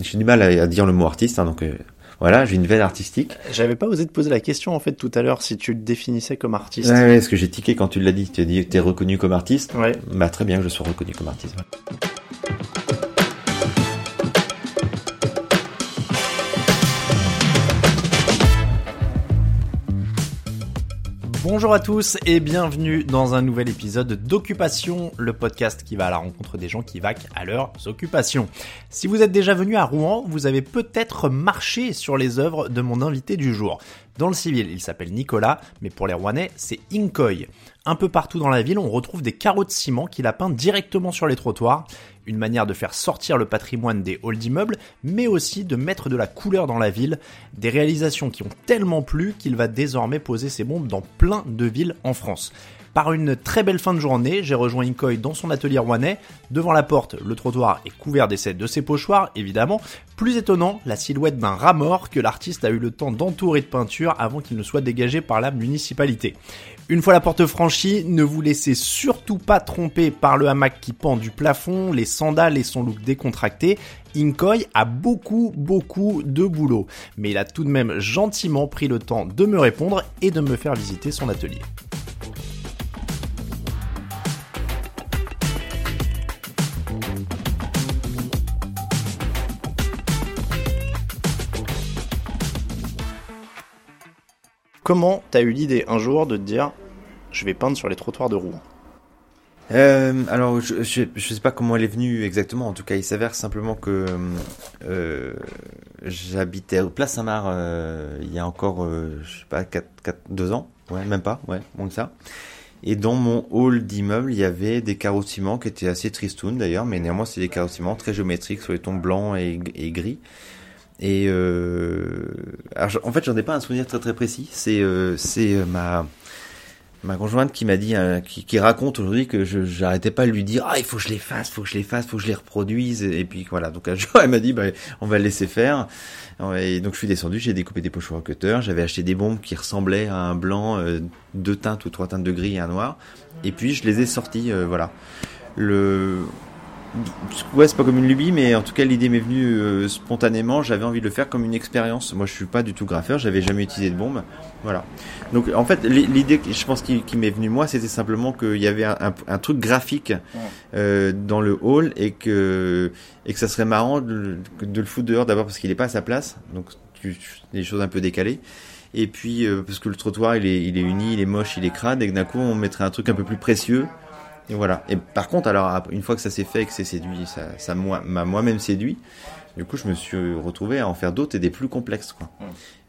J'ai du mal à, dire le mot artiste, hein, donc euh, voilà, j'ai une veine artistique. J'avais pas osé te poser la question en fait tout à l'heure si tu te définissais comme artiste. Ouais, ouais, ce que j'ai tiqué quand tu l'as dit. Tu as dit, t'es reconnu comme artiste. Ouais. Bah très bien, je sois reconnu comme artiste. Bonjour à tous et bienvenue dans un nouvel épisode d'Occupation, le podcast qui va à la rencontre des gens qui vaquent à leurs occupations. Si vous êtes déjà venu à Rouen, vous avez peut-être marché sur les œuvres de mon invité du jour. Dans le civil, il s'appelle Nicolas, mais pour les Rouennais, c'est Incoy. Un peu partout dans la ville, on retrouve des carreaux de ciment qu'il a peints directement sur les trottoirs une manière de faire sortir le patrimoine des halls d'immeubles, mais aussi de mettre de la couleur dans la ville, des réalisations qui ont tellement plu qu'il va désormais poser ses bombes dans plein de villes en France. Par une très belle fin de journée, j'ai rejoint Incoy dans son atelier rouennais. Devant la porte, le trottoir est couvert d'essais de ses pochoirs, évidemment. Plus étonnant, la silhouette d'un rat mort que l'artiste a eu le temps d'entourer de peinture avant qu'il ne soit dégagé par la municipalité. Une fois la porte franchie, ne vous laissez surtout pas tromper par le hamac qui pend du plafond, les sandales et son look décontracté. Inkoy a beaucoup, beaucoup de boulot. Mais il a tout de même gentiment pris le temps de me répondre et de me faire visiter son atelier. Comment t'as eu l'idée un jour de te dire je vais peindre sur les trottoirs de Rouen? Euh, alors, je, je, sais pas comment elle est venue exactement. En tout cas, il s'avère simplement que euh, j'habitais au Place Saint-Marc euh, il y a encore, je sais pas, 4, 4, 2 ans. Même pas, moins que ça. Et dans mon hall d'immeuble, il y avait des carreaux qui étaient assez tristounes d'ailleurs, mais néanmoins, c'est des carreaux très géométriques sur les tons blancs et gris. Et euh, en fait, j'en ai pas un souvenir très très précis. C'est euh, c'est euh, ma ma conjointe qui m'a dit, euh, qui, qui, raconte aujourd'hui que je j'arrêtais pas de lui dire ah il faut que je les fasse, faut que je les fasse, faut que je les reproduise. Et puis voilà, donc un jour elle m'a dit bah, on va le laisser faire. Et donc je suis descendu, j'ai découpé des pochoirs cutter, j'avais acheté des bombes qui ressemblaient à un blanc, euh, deux teintes ou trois teintes de gris et un noir. Et puis je les ai sortis, euh, voilà. Le Ouais, c'est pas comme une lubie, mais en tout cas l'idée m'est venue euh, spontanément. J'avais envie de le faire comme une expérience. Moi, je suis pas du tout graffeur, j'avais jamais utilisé de bombe. Voilà. Donc, en fait, l'idée, je pense, qui, qui m'est venue moi, c'était simplement qu'il y avait un, un, un, truc graphique euh, dans le hall et que et que ça serait marrant de, de le foutre dehors d'abord parce qu'il est pas à sa place, donc tu, des choses un peu décalées. Et puis euh, parce que le trottoir il est, il est uni, il est moche, il est crade, et que d'un coup on mettrait un truc un peu plus précieux. Et voilà. Et par contre, alors, une fois que ça s'est fait et que c'est séduit, ça, ça m'a moi-même séduit. Du coup, je me suis retrouvé à en faire d'autres et des plus complexes, quoi. Mmh.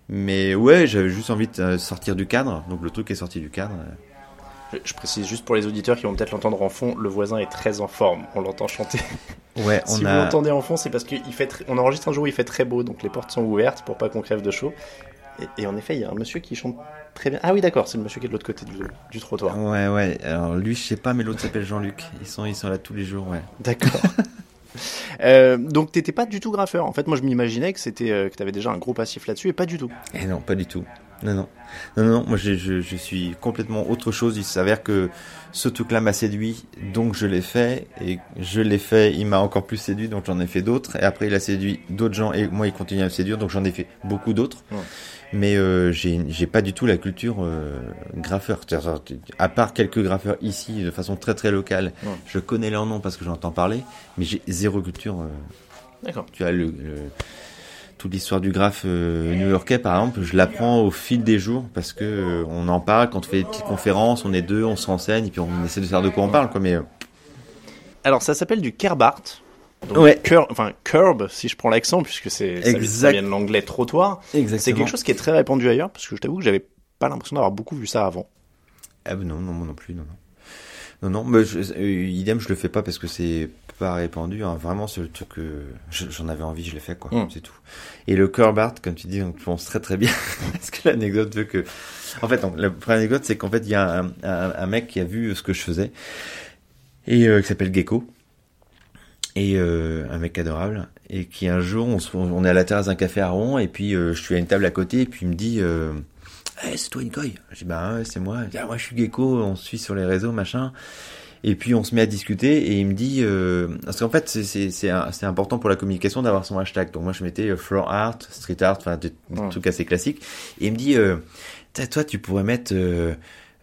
Mais ouais, j'avais juste envie de sortir du cadre. Donc le truc est sorti du cadre. Je, je précise juste pour les auditeurs qui vont peut-être l'entendre en fond, le voisin est très en forme. On l'entend chanter. Ouais, on si a... vous l'entendez en fond, c'est parce qu'il fait. Très... On enregistre un jour où il fait très beau, donc les portes sont ouvertes pour pas qu'on crève de chaud. Et, et, en effet, il y a un monsieur qui chante très bien. Ah oui, d'accord, c'est le monsieur qui est de l'autre côté du, du, trottoir. Ouais, ouais. Alors lui, je sais pas, mais l'autre s'appelle Jean-Luc. Ils sont, ils sont là tous les jours, ouais. D'accord. euh, donc t'étais pas du tout graffeur. En fait, moi, je m'imaginais que c'était, euh, que t'avais déjà un gros passif là-dessus, et pas du tout. Et non, pas du tout. Non, non. Non, non, moi je, je, je suis complètement autre chose. Il s'avère que ce truc-là m'a séduit, donc je l'ai fait. Et je l'ai fait, il m'a encore plus séduit, donc j'en ai fait d'autres. Et après, il a séduit d'autres gens, et moi, il continue à me séduire, donc j'en ai fait beaucoup d'autres. Ouais. Mais euh, j'ai pas du tout la culture euh, graffeur. À part quelques graffeurs ici, de façon très très locale, ouais. je connais leur nom parce que j'entends parler, mais j'ai zéro culture. Euh, D'accord. Tu as le, le toute l'histoire du graphe euh, new-yorkais par exemple, je l'apprends au fil des jours parce que euh, on en parle quand on fait des petites conférences, on est deux, on se renseigne et puis on essaie de savoir de quoi on parle quoi mais euh... Alors ça s'appelle du kerbart. Donc, ouais. Cur enfin curb si je prends l'accent puisque c'est ça vient de l'anglais trottoir. C'est quelque chose qui est très répandu ailleurs parce que je t'avoue que j'avais pas l'impression d'avoir beaucoup vu ça avant. Ah ben non non moi non plus non non. Non, non, mais je, euh, idem, je le fais pas parce que c'est pas répandu. Hein. Vraiment, c'est le truc que j'en avais envie, je l'ai fait, quoi. Mm. C'est tout. Et le curb art, comme tu dis, on pense très très bien. parce que l'anecdote veut que. En fait, donc, la première anecdote, c'est qu'en fait, il y a un, un, un, mec qui a vu ce que je faisais et euh, qui s'appelle Gecko. Et euh, un mec adorable. Et qui un jour, on, on est à la terrasse d'un café à Rouen, et puis euh, je suis à une table à côté, et puis il me dit. Euh, hey, c'est toi Incoy Je dis bah ouais, c'est moi. Dis, ah, moi je suis Gecko, on se suit sur les réseaux, machin. Et puis on se met à discuter et il me dit, parce qu'en fait c'est important pour la communication d'avoir son hashtag. Donc moi je mettais floor art, street art, enfin des, des Ouais. trucs assez classiques. Et il me dit, toi tu pourrais mettre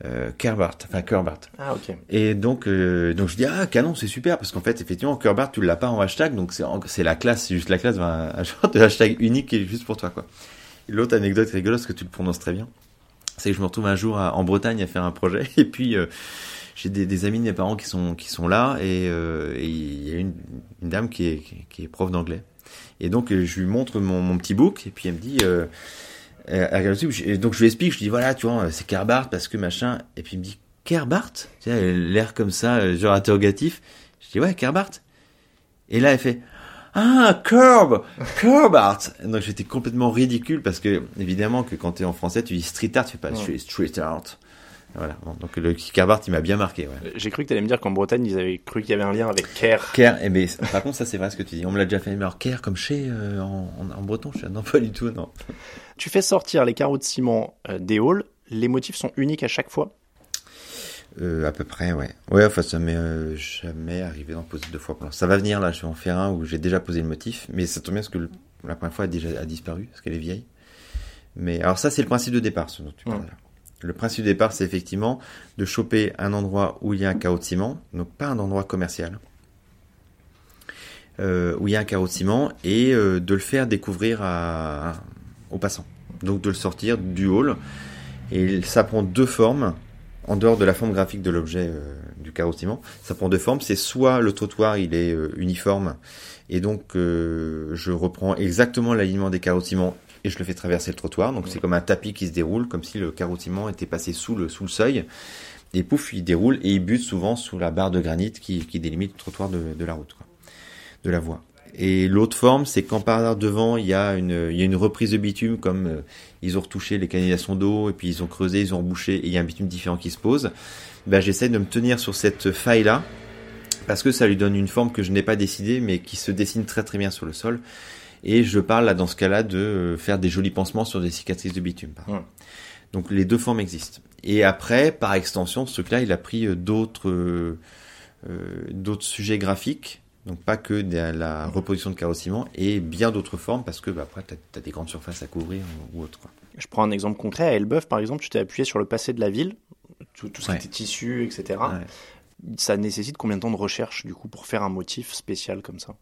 euh, euh, Kerbart, enfin Kerbart. Ah, ok. Et donc euh, donc je dis ah canon c'est super parce qu'en fait effectivement Kerbart tu l'as pas en hashtag donc c'est c'est la classe c'est juste la classe un, un genre de hashtag unique qui est juste pour toi quoi. L'autre anecdote rigolote parce que tu le prononces très bien, c'est que je me retrouve un jour à- en Bretagne à faire un projet et puis euh, j'ai des, des amis de mes parents qui sont qui sont là et euh, il y a une, une dame qui est qui- est prof d'anglais et donc euh, je lui montre mon, mon petit book et puis elle me dit euh, et donc je lui explique je dis voilà tu vois c'est Kerbart parce que machin et puis il me dit Kerbart? Tu sais l'air comme ça euh, genre interrogatif je dis ouais Kerbart et là elle fait ah, curb, curb art. Donc j'étais complètement ridicule parce que évidemment que quand tu es en français, tu dis street art, tu fais pas Ouais. street art. Voilà. Donc le curb art, il m'a bien marqué. Ouais. J'ai cru que tu allais me dire qu'en Bretagne, ils avaient cru qu'il y avait un lien avec Care. Care, eh ben, par contre ça c'est vrai ce que tu dis. On me l'a déjà fait. Mais alors care comme chez euh, en, breton, je fais, non pas du tout, non. Tu fais sortir les carreaux de ciment euh, des halls. Les motifs sont uniques à chaque fois? Euh, à peu près, ouais. Ouais, enfin ça m'est euh, jamais arrivé d'en poser deux fois. Ça va venir là. Je vais en faire un où j'ai déjà posé le motif, mais ça tombe bien parce que le- la première fois a déjà a disparu parce qu'elle est vieille. Mais alors ça c'est le principe de départ, ce dont tu parles. Le principe de départ, c'est effectivement de choper un endroit où il y a un carreau de ciment, donc pas un endroit commercial, euh, où il y a un carreau de ciment, et euh, de le faire découvrir aux passants. Donc de le sortir du hall, et ça prend deux formes, en dehors de la forme graphique de l'objet euh, du carreau de ciment. Ça prend deux formes, c'est soit le trottoir il est uniforme, et donc je reprends exactement l'alignement des carreaux de ciment et je le fais traverser le trottoir. Donc c'est comme un tapis qui se déroule, comme si le ciment était passé sous le, sous le seuil. Et pouf, il déroule et il bute souvent sous la barre de granit qui, qui délimite le trottoir de, de la route, quoi, de la voie. Et l'autre forme, c'est quand par devant, il y a une, il y a une reprise de bitume, comme euh, ils ont retouché les canalisations d'eau, et puis ils ont creusé, ils ont rebouché, et il y a un bitume différent qui se pose. Ben, j'essaie de me tenir sur cette faille-là, parce que ça lui donne une forme que je n'ai pas décidée, mais qui se dessine très très bien sur le sol. Et je parle là, dans ce cas-là, de euh, faire des jolis pansements sur des cicatrices de bitume. Donc les deux formes existent. Et après, par extension, ce truc-là, il a pris euh, d'autres euh, d'autres sujets graphiques, donc pas que de la reposition de carrossiment, et bien d'autres formes, parce que bah, après, tu as, des grandes surfaces à couvrir ou, ou autre. Quoi. Je prends un exemple concret. À Elbeuf, par exemple, tu t'es appuyé sur le passé de la ville, tout, tout ce Ouais. qui était tissu, etc. Ouais. Ça nécessite combien de temps de recherche, du coup, pour faire un motif spécial comme ça?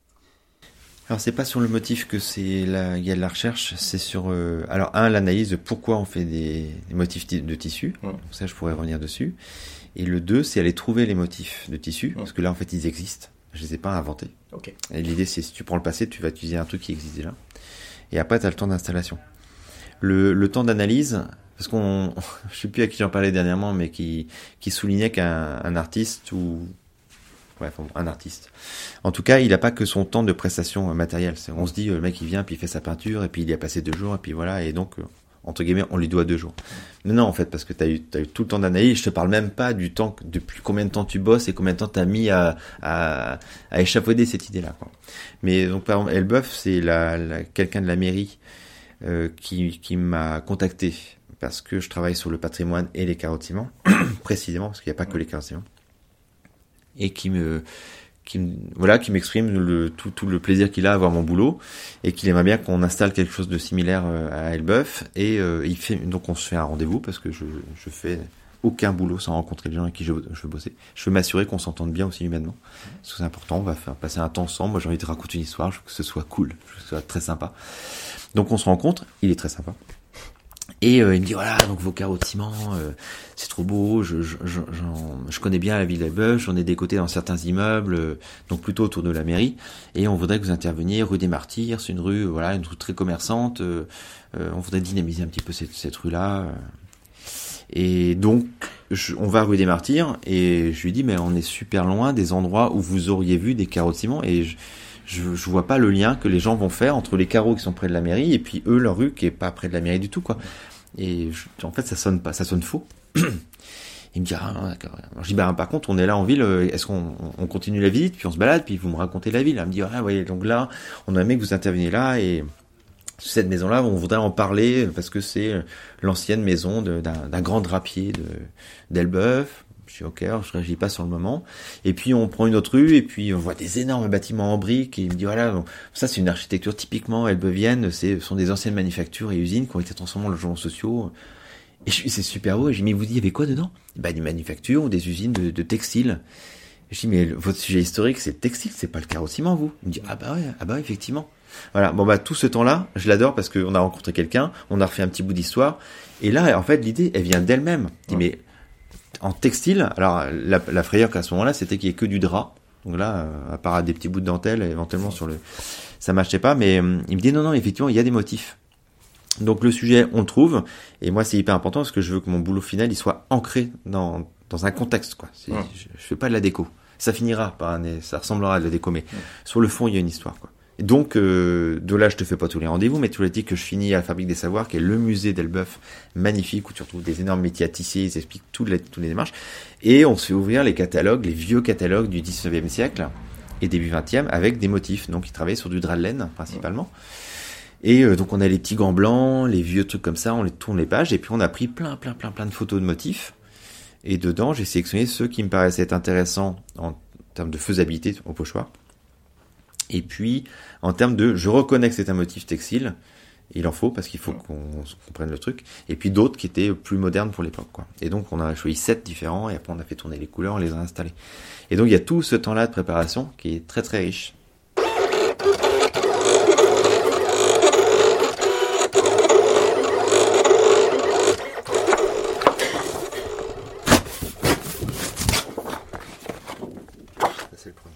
Alors c'est pas sur le motif que c'est là il y a de la recherche, c'est sur euh, alors un l'analyse de pourquoi on fait des, des motifs ti- de tissu. Ouais. Ça je pourrais revenir dessus. Et le deux c'est aller trouver les motifs de tissu parce que là en fait ils existent. Je les ai pas inventés. Ok. Et l'idée c'est si tu prends le passé, tu vas utiliser un truc qui existe déjà. Et après tu as le temps d'installation. Le, le temps d'analyse parce qu'on je sais plus à qui j'en parlais dernièrement mais qui qui soulignait qu'un un artiste ou Un artiste. En tout cas, il n'a pas que son temps de prestation euh, matérielle. On se dit, euh, le mec, il vient, puis il fait sa peinture, et puis il y a passé deux jours, et puis voilà, et donc, euh, entre guillemets, on lui doit deux jours. Mais non, en fait, parce que tu as eu, tout le temps d'analyse, je te parle même pas du temps, depuis combien de temps tu bosses et combien de temps tu as mis à, échafauder cette idée-là. Mais donc, par exemple, Elbeuf, c'est la, quelqu'un de la mairie qui, qui m'a contacté parce que je travaille sur le patrimoine et les ciment, précisément, parce qu'il n'y a pas que les ciment et qui me qui voilà qui m'exprime le tout, tout le plaisir qu'il a à voir mon boulot et qu'il aimerait bien qu'on installe quelque chose de similaire euh, à Elbeuf et euh, il fait donc on se fait un rendez-vous parce que je je fais aucun boulot sans rencontrer les gens avec qui je, je veux bosser. Je veux m'assurer qu'on s'entende bien aussi humainement. Parce que c'est important, on va faire passer un temps ensemble. Moi, j'ai envie de raconter une histoire, je veux que ce soit cool, je veux que ce soit très sympa. Donc, on se rencontre, il est très sympa. Et euh, il me dit voilà donc vos de ciment euh, c'est trop beau je, je, je, je connais bien la ville d'Elbeuf j'en ai des côtés dans certains immeubles euh, donc plutôt autour de la mairie. Et on voudrait que vous interveniez rue des Martyrs c'est une rue euh, voilà une rue très commerçante euh, euh, on voudrait dynamiser un petit peu cette, cette rue là et donc on va rue des Martyrs et je lui dis mais on est super loin des endroits où vous auriez vu des de ciment et je, je, je vois pas le lien que les gens vont faire entre les carreaux qui sont près de la mairie et puis eux leur rue qui est pas près de la mairie du tout quoi. Et en fait ça sonne pas, ça sonne faux. Il me dit ah d'accord. Je dis bah par contre on est là en ville, euh, est-ce qu'on on continue la visite? Puis on se balade puis vous me racontez la ville. Elle me dit ah ouais donc là on aimerait que vous interveniez là et cette maison-là, on voudrait en parler parce que c'est l'ancienne maison d'un d'un grand drapier de- d'Elbeuf. Je dis ok, alors je réagis pas sur le moment. Et puis on prend une autre rue et puis on voit des énormes bâtiments en briques et il me dit voilà, bon, ça c'est une architecture typiquement elbevienne, c'est ce sont des anciennes manufactures et usines qui ont été transformées en logements sociaux. Et c'est super beau. Et je dis mais vous dites il y avait quoi dedans? Bah des manufactures ou des usines de, de textiles. Je dis mais votre sujet historique c'est le textile, c'est pas le carrossiment vous Il me dit ah bah ouais, ah bah ouais, effectivement. Voilà, bon bah tout ce temps-là, je l'adore parce qu'on a rencontré quelqu'un, on a refait un petit bout d'histoire, et là en fait l'idée elle vient d'elle-même. Je dis, mais en textile, alors la, la frayeur qu'à ce moment-là c'était qu'il y ait que du drap, donc là euh, à part des petits bouts de dentelle éventuellement sur le, ça marchait pas, mais euh, il me dit non non effectivement il y a des motifs. Donc le sujet on le trouve, et moi c'est hyper important parce que je veux que mon boulot final il soit ancré dans dans un contexte quoi. Ouais. Je, je fais pas de la déco. Ça finira par un, ça ressemblera à de la déco, mais sur le fond il y a une histoire quoi. Donc, euh, de là, je te fais pas tous les rendez-vous, mais tu l'as dit que je finis à la Fabrique des Savoirs, qui est le musée d'Elbeuf, magnifique, où tu retrouves des énormes métiers à tisser, ils expliquent toutes les, toutes les démarches. Et on se fait ouvrir les catalogues, les vieux catalogues du 19e siècle et début 20e, avec des motifs. Donc, ils travaillaient sur du drap de laine, principalement. Et euh, donc, on a les petits gants blancs, les vieux trucs comme ça, on les tourne les pages, et puis on a pris plein, plein, plein, plein de photos de motifs. Et dedans, j'ai sélectionné ceux qui me paraissaient intéressants en termes de faisabilité au pochoir. Et puis, en termes de, je reconnais que c'est un motif textile, il en faut parce qu'il faut qu'on comprenne le truc. Et puis d'autres qui étaient plus modernes pour l'époque, quoi. Et donc, on a choisi sept différents et après on a fait tourner les couleurs, on les a installés. Et donc, il y a tout ce temps-là de préparation qui est très très riche. Ça, c'est le premier.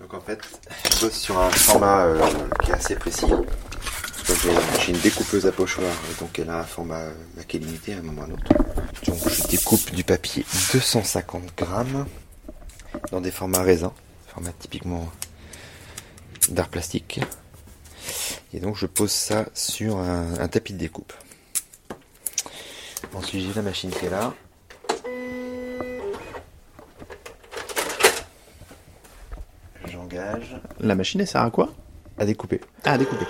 Donc en fait, je bosse sur un euh, qui est assez précis. J'ai- une découpeuse à pochoir, et donc elle a un format euh, bah, qui est limité à un moment ou à un autre. Donc je découpe du papier 250 grammes dans des formats raisins, format typiquement d'art plastique. Et donc je pose ça sur un tapis de découpe. Ensuite j'ai la machine qui est là. La machine, elle sert à quoi? À découper. Ah, à découper.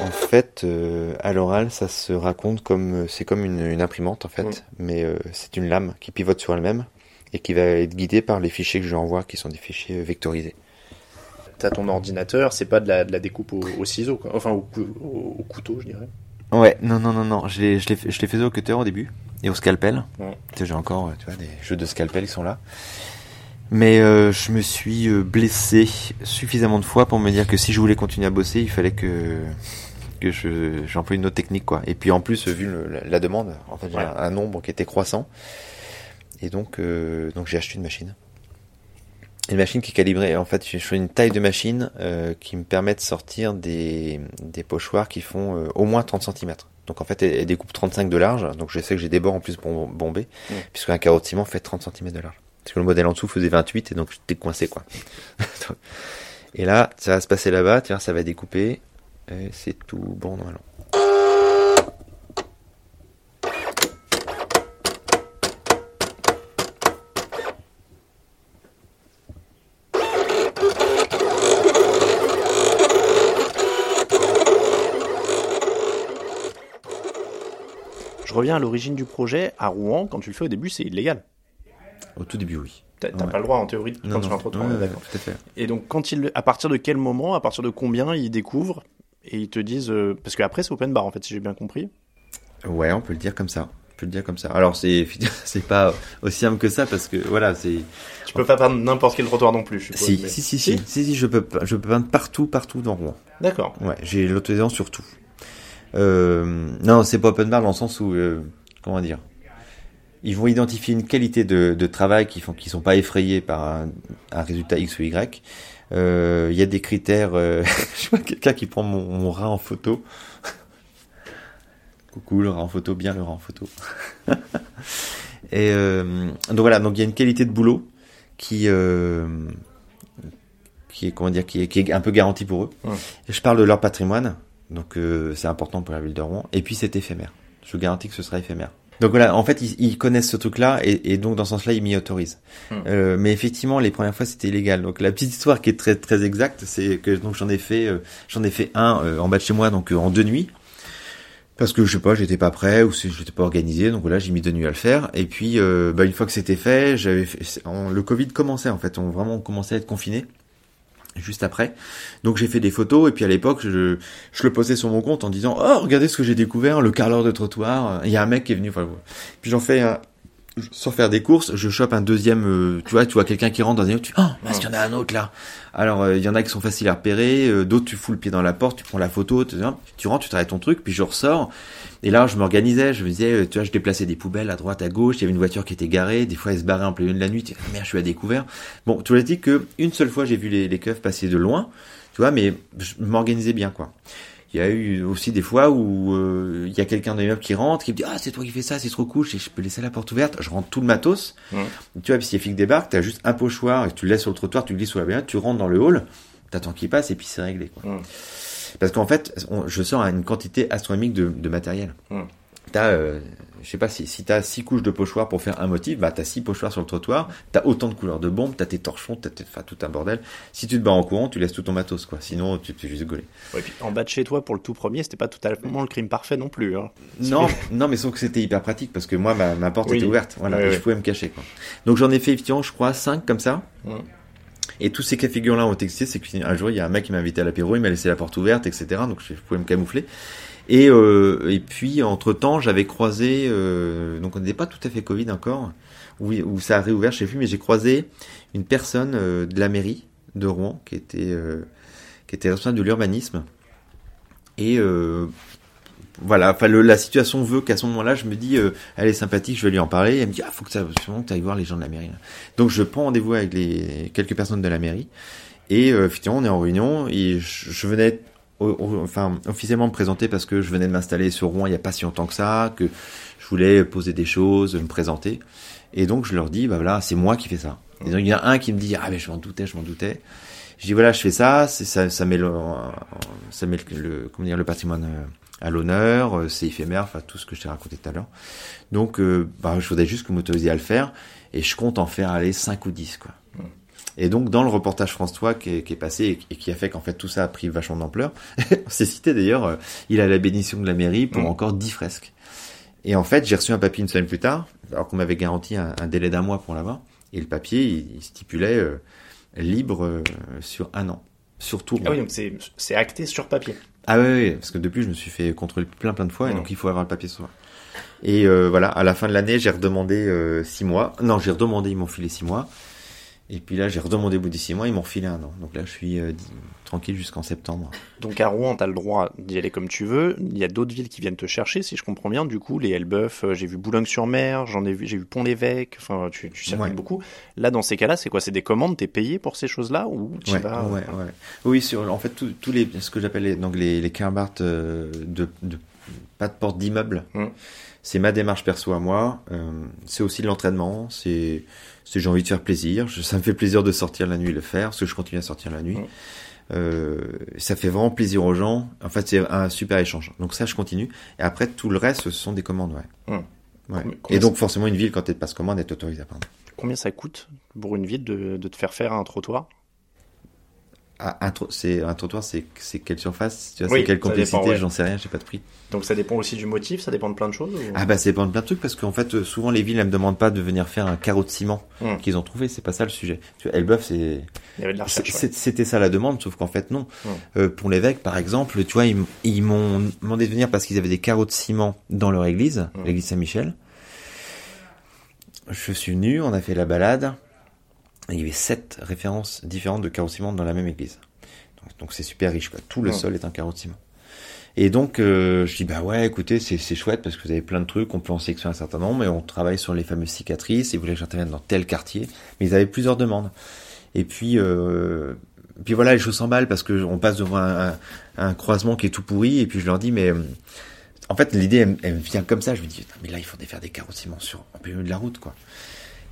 En fait, euh, à l'oral, ça se raconte comme euh, c'est comme une, une imprimante en fait, Mm. mais euh, c'est une lame qui pivote sur elle-même et qui va être guidée par les fichiers que je lui envoie, qui sont des fichiers vectorisés. T'as ton ordinateur, c'est pas de la, de la découpe au, au ciseau, quoi. Enfin, au, cou- au- au couteau, je dirais. Ouais, non, non, non, non. Je l'ai, fait- je l'ai faisais au cutter au début et au scalpel. Sais, j'ai encore, tu vois, des jeux de scalpel qui sont là. Mais euh, je me suis euh, blessé suffisamment de fois pour me dire que si je voulais continuer à bosser, il fallait que que je j'emploie une autre technique quoi. Et puis en plus vu le- la, la demande, en fait j'ai Ouais. un, un nombre qui était croissant. Et donc euh, donc j'ai acheté une machine. Une machine qui est calibrée. En fait, j'ai choisi une taille de machine euh, qui me permet de sortir des, des pochoirs qui font euh, au moins 30 cm. Donc en fait, elle, elle découpe 35 de large. Donc je sais que j'ai des bords en plus bom- bombés, Mm. puisqu'un carreau de ciment fait 30 cm de large. Parce que le modèle en dessous faisait 28 et donc j'étais coincé quoi. et là, ça va se passer là-bas, tiens, ça va découper. Et c'est tout bon normalement. Je reviens à l'origine du projet. À Rouen, quand tu le fais au début, c'est illégal. Au tout début, oui. T'as Ouais. pas le droit en théorie quand tu fais un trottoir. ouais, d'accord. tout à fait. Et donc, quand il, à partir de quel moment, à partir de combien ils découvrent et ils te disent, euh, parce qu'après c'est open bar en fait, si j'ai bien compris. Ouais, on peut le dire comme ça. On peut le dire comme ça. Alors c'est c'est pas aussi simple que ça parce que voilà, c'est Tu peux pas peindre n'importe quel trottoir non plus. Je suppose, si, mais- si si si si si je peux je peux peindre partout partout dans Rouen. D'accord. Ouais, j'ai l'autorisation sur tout. Euh, non, c'est pas open bar dans le sens où euh, comment dire ils vont identifier une qualité de, de travail qui font qui sont pas effrayés par un, un résultat X ou Y. Euh, Il y a des critères. euh, je vois quelqu'un qui prend mon, mon rat en photo. Coucou le rat en photo, bien le rat en photo. Et euh, donc voilà, donc il y a une qualité de boulot qui qui est comment dire, qui est, qui est un peu garantie pour eux. Je parle de leur patrimoine, donc c'est important pour la ville de Rouen. Et puis c'est éphémère. Je vous garantis que ce sera éphémère. Donc voilà, en fait, ils, ils connaissent ce truc-là et, et donc dans ce sens-là, ils m'y autorisent. Hmm. Euh, mais effectivement, les premières fois, c'était illégal. Donc la petite histoire qui est très très exacte, c'est que donc j'en ai fait, euh, j'en ai fait un euh, en bas de chez moi, donc euh, en deux nuits, parce que je sais pas, j'étais pas prêt ou j'étais pas organisé, donc voilà, j'ai mis deux nuits à le faire. Et puis, euh, bah, une fois que c'était fait, j'avais fait, le Covid commençait en fait, on vraiment commençait à être confiné juste après. Donc j'ai fait des photos et puis à l'époque je, je le posais sur mon compte en disant oh regardez ce que j'ai découvert le carreleur de trottoir. Il y a un mec qui est venu. Enfin, puis j'en fais sans faire des courses, je chope un deuxième, euh, tu vois, tu vois quelqu'un qui rentre dans un autre, tu oh, est-ce qu'il y en a un autre là Alors, euh, il y en a qui sont faciles à repérer, euh, d'autres tu fous le pied dans la porte, tu prends la photo, tu, tu rentres, tu travailles ton truc, puis je ressors. Et là, je m'organisais, je me disais, tu vois, je déplaçais des poubelles à droite, à gauche, il y avait une voiture qui était garée, des fois elle se barrait en pleine de la nuit, tu dis, ah, merde, je suis à découvert. Bon, tu l'as dit que une seule fois j'ai vu les, les keufs passer de loin, tu vois, mais je m'organisais bien, quoi il y a eu aussi des fois où euh, il y a quelqu'un dans l'immeuble qui rentre, qui me dit ah c'est toi qui fais ça, c'est trop cool, je, peux laisser la porte ouverte, je rentre tout le matos. Tu vois, puis si les flics débarquent, t'as juste un pochoir et tu le laisses sur le trottoir, tu glisses sous la bagnole, tu rentres dans le hall, t'attends qu'il passe et puis c'est réglé. Quoi. Parce qu'en fait, je sors à une quantité astronomique de, de matériel. T'as euh, je sais pas si, si t'as six couches de pochoirs pour faire un motif, bah t'as six pochoirs sur le trottoir, t'as autant de couleurs de bombes, t'as tes torchons, t'as enfin, tout un bordel. Si tu te bats en courant, tu laisses tout ton matos, quoi. Sinon, tu peux juste gauler. Ouais, puis en bas de chez toi, pour le tout premier, c'était pas totalement le crime parfait non plus. Hein. Non, non, mais sauf que c'était hyper pratique parce que moi, ma, ma porte était ouverte. Voilà, je pouvais me cacher, quoi. Donc j'en ai fait effectivement, je crois, cinq comme ça. Et tous ces cas figures là ont existé, c'est qu'un jour, il y a un mec qui m'a invité à l'apéro, il m'a laissé la porte ouverte, etc. Donc je pouvais me camoufler. Et, euh, et puis, entre-temps, j'avais croisé, euh, donc on n'était pas tout à fait Covid encore, où, ça a réouvert, je sais plus, mais j'ai croisé une personne euh, de la mairie de Rouen qui était, qui était responsable de l'urbanisme. Et voilà, la situation veut qu'à ce moment-là, je me dis, elle est sympathique, je vais lui en parler. Et elle me dit, ah, faut que tu ailles voir les gens de la mairie. Donc je prends rendez-vous avec les quelques personnes de la mairie. Et effectivement, on est en réunion et je venais enfin officiellement me présenter parce que je venais de m'installer sur Rouen il n'y a pas si longtemps que ça, que je voulais poser des choses, me présenter. Et donc je leur dis, bah voilà, c'est moi qui fais ça. Et il y en a un qui me dit, ah mais je m'en doutais, je m'en doutais. Je dis voilà, je fais ça, ça, ça met le, ça met le, comment dire, le patrimoine euh, à l'honneur, euh, c'est éphémère, enfin tout ce que je t'ai raconté tout à l'heure. Donc euh, bah, je voudrais juste que vous m'autorisiez à le faire et je compte en faire aller 5 ou 10 quoi. Et donc dans le reportage François qui est, qui est passé et qui a fait qu'en fait tout ça a pris vachement d'ampleur, c'est cité d'ailleurs, euh, il a la bénédiction de la mairie pour mm. encore 10 fresques. Et en fait j'ai reçu un papier une semaine plus tard, alors qu'on m'avait garanti un, délai d'un mois pour l'avoir, et le papier il, stipulait euh, libre euh, sur un an, sur tout. Ah oui donc c'est acté sur papier. Ah oui, oui, parce que depuis je me suis fait contrôler plein plein de fois et mm. donc il faut avoir le papier sur Et voilà, à la fin de l'année j'ai redemandé 6 mois. Non j'ai redemandé, ils m'ont filé 6 mois. Et puis là, j'ai redemandé au bout des six mois, ils m'ont refilé un an. Donc là, je suis euh, tranquille jusqu'en septembre. Donc à Rouen, tu as le droit d'y aller comme tu veux. Il y a d'autres villes qui viennent te chercher, si je comprends bien. Du coup, les Elbeuf, euh, j'ai vu Boulogne-sur-Mer, j'en ai vu, j'ai vu Pont-l'Évêque. Enfin, tu, tu circules beaucoup. Là, dans ces cas-là, c'est quoi? C'est des commandes? T'es payé pour ces choses-là? Ou tu ouais, vas ouais, ouais. Oui, sur, en fait, tous les, ce que j'appelle les, donc les, les euh, de, de, pas de porte d'immeuble. Hum. C'est ma démarche perso à moi. c'est aussi de l'entraînement. C'est j'ai envie de faire plaisir. ça me fait plaisir de sortir la nuit et le faire, parce que je continue à sortir la nuit. Euh, ça fait vraiment plaisir aux gens. En fait, c'est un super échange. Donc ça, je continue. Et après, tout le reste, ce sont des commandes, ouais. ouais. Et donc, forcément, une ville, quand elle passe commande, est autorisée à prendre. Combien ça coûte pour une ville de, de te faire faire un trottoir? Ah, un, c'est un trottoir, c'est quelle surface? Tu vois, C'est quelle complexité? J'en sais rien, j'ai pas de prix. Donc ça dépend aussi du motif, ça dépend de plein de choses Ah bah ça dépend de plein de trucs parce qu'en fait souvent les villes elles me demandent pas de venir faire un carreau de ciment hmm. qu'ils ont trouvé, c'est pas ça le sujet. Tu vois, Elbeuf c'est c'était ça la demande sauf qu'en fait non. Hmm. Euh, pour l'évêque par exemple, tu vois ils, m'ont demandé de venir parce qu'ils avaient des carreaux de ciment dans leur église, hmm. l'église Saint-Michel. Je suis venu, on a fait la balade il y avait sept références différentes de carreaux de ciment dans la même église. Donc c'est super riche, quoi. Tout le sol est un carreau de ciment. Et donc euh, je dis bah ouais, écoutez, c'est chouette parce que vous avez plein de trucs, on peut en sélectionner un certain nombre, et on travaille sur les fameuses cicatrices. Ils voulaient que j'intervienne dans tel quartier, mais ils avaient plusieurs demandes. Et puis euh, puis voilà, les choses s'emballent parce que on passe devant un, un, croisement qui est tout pourri, et puis je leur dis mais en fait l'idée elle, elle, vient comme ça. Je me dis mais là il faudrait faire des carreaux de ciment sur un peu de la route quoi.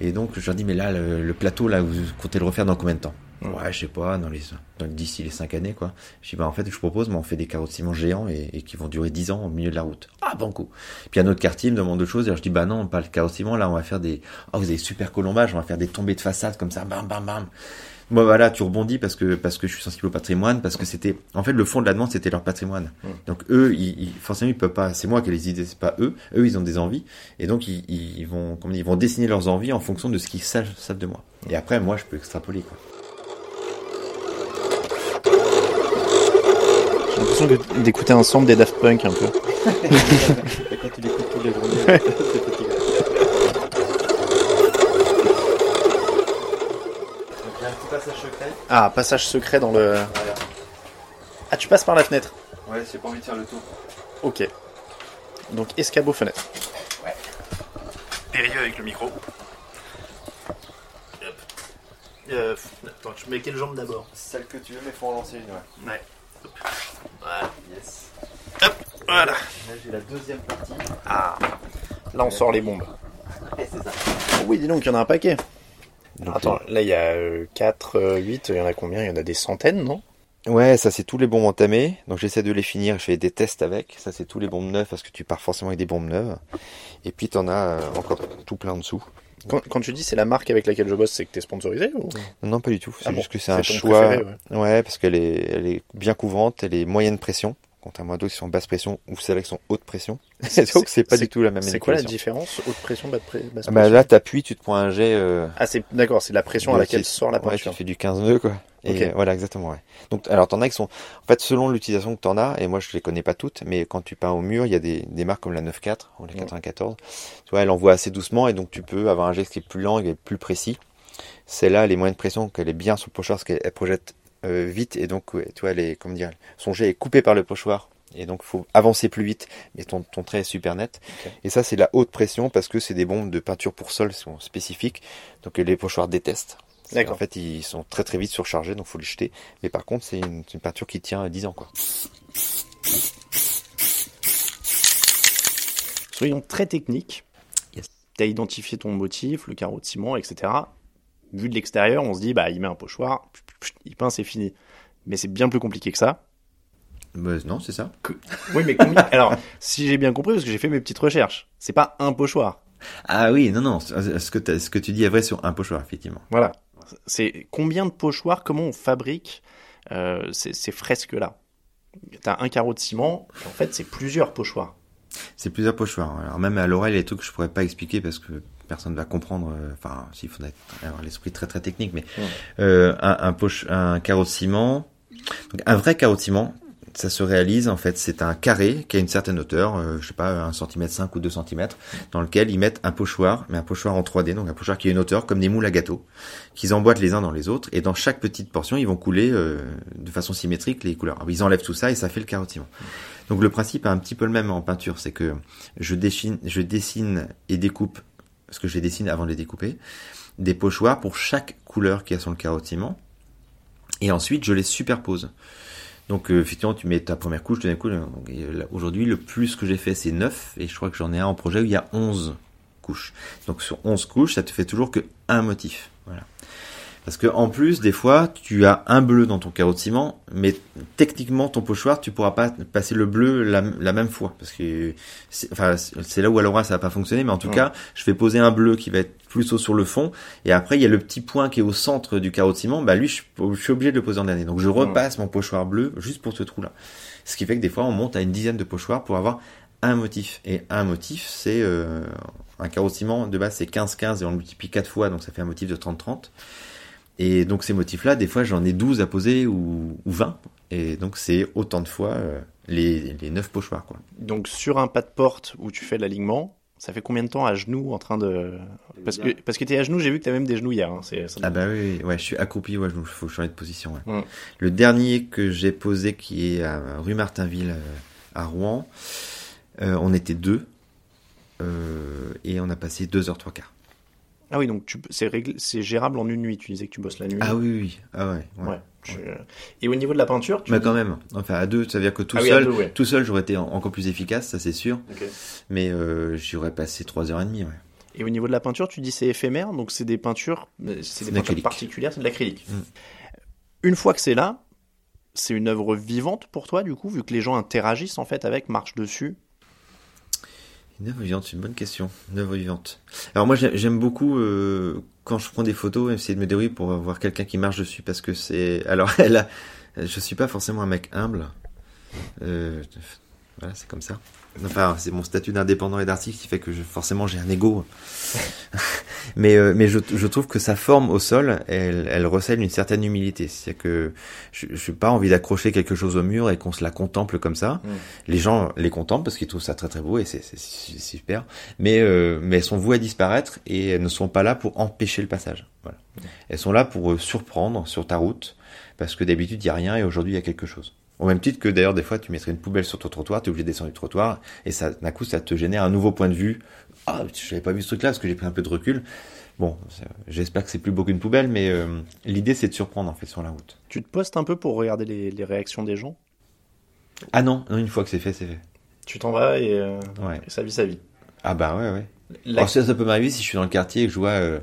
Et donc, je leur dis, mais là, le, plateau, là, vous comptez le refaire dans combien de temps? Ouais, je sais pas, dans les, d'ici les 5 années, quoi. Je dis, bah, en fait, je propose, mais on fait des carreaux de ciment géants et, qui vont durer 10 ans au milieu de la route. Ah, banco. Puis un autre quartier me demande d'autres choses, et alors je dis, bah non, pas le carreau de ciment, là, on va faire des, oh, vous avez super colombage, on va faire des tombées de façade comme ça, bam, bam, bam. Moi, voilà, tu rebondis parce que parce que je suis sensible au patrimoine, parce que c'était, en fait, le fond de la demande, c'était leur patrimoine. Mm. Donc eux, ils, ils- forcément, ils peuvent pas. C'est moi qui ai les idées, c'est pas eux. Eux, ils ont des envies, et donc ils, ils vont, comment ils vont dessiner leurs envies en fonction de ce qu'ils savent, savent de moi. Et après, moi, je peux extrapoler. Quoi. J'ai l'impression d'écouter un sample des Daft Punk un peu. Quand tu l'écoutes tous les journées, Donc il y a un petit passage secret. Ah, passage secret dans le. Ah, tu passes par la fenêtre. Ouais, j'ai pas envie de faire le tour. Ok. Donc escabeau fenêtre. Ouais. Périlleux avec le micro. Hop. Euh, attends, je mets quelle jambe d'abord Celle que tu veux, mais faut en lancer une, ouais. Ouais. Voilà. Yes. Voilà. Là, j'ai la deuxième partie. Ah. Là, on sort les bombes. Ouais, c'est ça. Oh oui, dis donc, il y en a un paquet. Donc, Attends, là, il y a 4, 8, il y en a combien? Il y en a des centaines, non? Ouais, ça c'est tous les bombes entamées. Donc j'essaie de les finir, je fais des tests avec. Ça c'est tous les bombes neuves parce que tu pars forcément avec des bombes neuves. Et puis t'en as euh, encore tout plein en dessous. quand, quand tu dis c'est la marque avec laquelle je bosse, c'est que t'es sponsorisé ou... Non, pas du tout. C'est Ah bon, juste que c'est un choix. préféré, ouais. Ouais, parce qu'elle est, elle est bien couvrante, elle est moyenne pression. Contrairement à d'autres qui sont basse pression ou celles qui sont haute pression. donc c'est pas du tout la même C'est quoi la différence Haute pression, basse pre- basse Ah Bah pression là t'appuies, tu te prends un jet. Euh, Ah, c'est d'accord, c'est la pression à de- laquelle sort la Ouais, peinture. tu fais du 15 nœuds quoi. Et voilà exactement ouais. Donc alors t'en as qui sont en fait selon l'utilisation que t'en as et moi je les connais pas toutes mais quand tu peins au mur il y a des, des marques comme la 9.4 ou la Ouais. 94 tu vois elle envoie assez doucement et donc tu peux avoir un geste qui est plus lent et plus précis. Celle-là elle est moyenne pression qu'elle est bien sur le pochoir parce qu'elle elle projette euh, vite et donc ouais, tu vois est comment dire son jet est coupé par le pochoir et donc faut avancer plus vite mais ton, ton trait est super net et ça c'est la haute pression parce que c'est des bombes de peinture pour sol sont spécifiques donc les pochoirs détestent en fait, ils sont très très vite surchargés, donc faut les jeter. Mais par contre, c'est une, peinture qui tient 10 ans, quoi. Soyons très techniques. Yes. Tu as identifié ton motif, le carreau de ciment, etc. Vu de l'extérieur, on se dit, bah, il met un pochoir, il peint, c'est fini. Mais c'est bien plus compliqué que ça. Bah, non, c'est ça. Oui, mais combien Alors, si j'ai bien compris, parce que j'ai fait mes petites recherches, c'est pas un pochoir. Ah oui, non, non. Ce que, t'as- ce que tu dis est vrai sur un pochoir, effectivement. Voilà. C'est combien de pochoirs, comment on fabrique euh, ces, ces fresques-là? T'as un carreau de ciment, en fait, c'est plusieurs pochoirs. C'est plusieurs pochoirs. Alors même à l'oreille, il y a des trucs que je pourrais pas expliquer parce que personne va comprendre. euh, Enfin, s'il faudrait avoir l'esprit très très technique, mais Ouais. euh, un, un, poche, un carreau de ciment, donc un vrai carreau de ciment, ça se réalise en fait. C'est un carré qui a une certaine hauteur, euh, je sais pas, un centimètre 5 ou 2 centimètres, dans lequel ils mettent un pochoir, mais un pochoir en 3D, donc un pochoir qui a une hauteur comme des moules à gâteau, qu'ils emboîtent les uns dans les autres, et dans chaque petite portion, ils vont couler euh, de façon symétrique les couleurs. Alors, ils enlèvent tout ça et ça fait le carreau de ciment. Donc le principe est un petit peu le même en peinture, c'est que je dessine, je dessine et découpe, parce que je les dessine avant de les découper, des pochoirs pour chaque couleur qui a sur le et ensuite je les superpose. Donc euh, effectivement, tu mets ta première couche, deuxième couche. là, Aujourd'hui, le plus que j'ai fait, c'est 9, et je crois que j'en ai un en projet où il y a 11 couches. Donc sur 11 couches, ça te fait toujours que un motif. Voilà. Parce que en plus, des fois, tu as un bleu dans ton carreau de ciment, mais techniquement, ton pochoir, tu pourras pas passer le bleu la, la même fois, parce que c'est, enfin, c'est là où à l'aura ça va pas fonctionner, mais en tout Ouais. cas, je vais poser un bleu qui va être plutôt sur le fond, et après il y a le petit point qui est au centre du carreau de ciment, bah lui, je, je suis obligé de le poser en dernier, donc je repasse mon pochoir bleu juste pour ce trou-là. Ce qui fait que des fois, on monte à une dizaine de pochoirs pour avoir un motif, et un motif, c'est euh, un carreau de ciment de base, c'est 15-15 et on le multiplie 4 fois, donc ça fait un motif de 30-30. Et donc ces motifs-là, des fois j'en ai 12 à poser ou, ou 20. Et donc c'est autant de fois euh, les, les 9 pochoirs. Quoi. Donc sur un pas de porte où tu fais l'alignement, ça fait combien de temps à genoux en train de... Parce que, parce que t'es à genoux, j'ai vu que t'as même des genouillères. Hein. C'est, ça- Ah bah oui, ouais, je suis accroupi, ouais, il faut changer de position. Ouais. Mm. Le dernier que j'ai posé qui est à rue Martinville euh, à Rouen, euh, on était deux. euh, et on a passé 2 heures 3 quarts. Ah oui, donc c'est, gérable en une nuit. Tu disais que tu bosses la nuit. Ah oui, oui, ah ouais. ouais. Et au niveau de la peinture, tu Mais quand même, enfin à deux, ça veut dire que tout Ah oui, seul, deux, tout seul j'aurais été en- encore plus efficace, ça c'est sûr. Mais euh, j'y aurais passé 3h30, ouais. Et au niveau de la peinture, tu dis c'est éphémère, donc c'est des peintures, euh, c'est des de peintures particulières, c'est de l'acrylique. Mm. Une fois que c'est là, c'est une œuvre vivante pour toi, du coup, vu que les gens interagissent en fait avec, marchent dessus. Une œuvre vivante, c'est une bonne question. Une œuvre vivante. Alors moi j'ai- j'aime beaucoup euh, quand je prends des photos, essayer de me débrouiller pour voir quelqu'un qui marche dessus parce que c'est. Alors, a... je suis pas forcément un mec humble. Euh, voilà, c'est comme ça. Enfin, c'est mon statut d'indépendant et d'artiste qui fait que je, forcément j'ai un ego. mais euh, mais je, je, trouve que sa forme au sol, elle, elle recèle une certaine humilité. C'est-à-dire que je n'ai pas envie d'accrocher quelque chose au mur et qu'on se la contemple comme ça. Mm. Les gens les contemplent parce qu'ils trouvent ça très très beau et c'est super. Mais euh, mais elles sont vouées à disparaître et elles ne sont pas là pour empêcher le passage. Voilà. Mm. Elles sont là pour euh, surprendre sur ta route parce que d'habitude il y a rien et aujourd'hui il y a quelque chose. Au même titre que d'ailleurs, des fois, tu mettrais une poubelle sur ton trottoir, tu es obligé de descendre du trottoir, et ça, d'un coup, ça te génère un nouveau point de vue. Ah, je n'avais pas vu ce truc-là parce que j'ai pris un peu de recul. Bon, j'espère que c'est plus beau qu'une poubelle, mais euh, l'idée, c'est de surprendre, en fait, sur la route. Tu te postes un peu pour regarder les, réactions des gens? Ah non, non, une fois que c'est fait, c'est fait. Tu t'en vas et, euh, ça vit sa vie. Ah bah ouais, ouais. Alors ça, ça peut m'arriver si je suis dans le quartier et que je vois... Euh,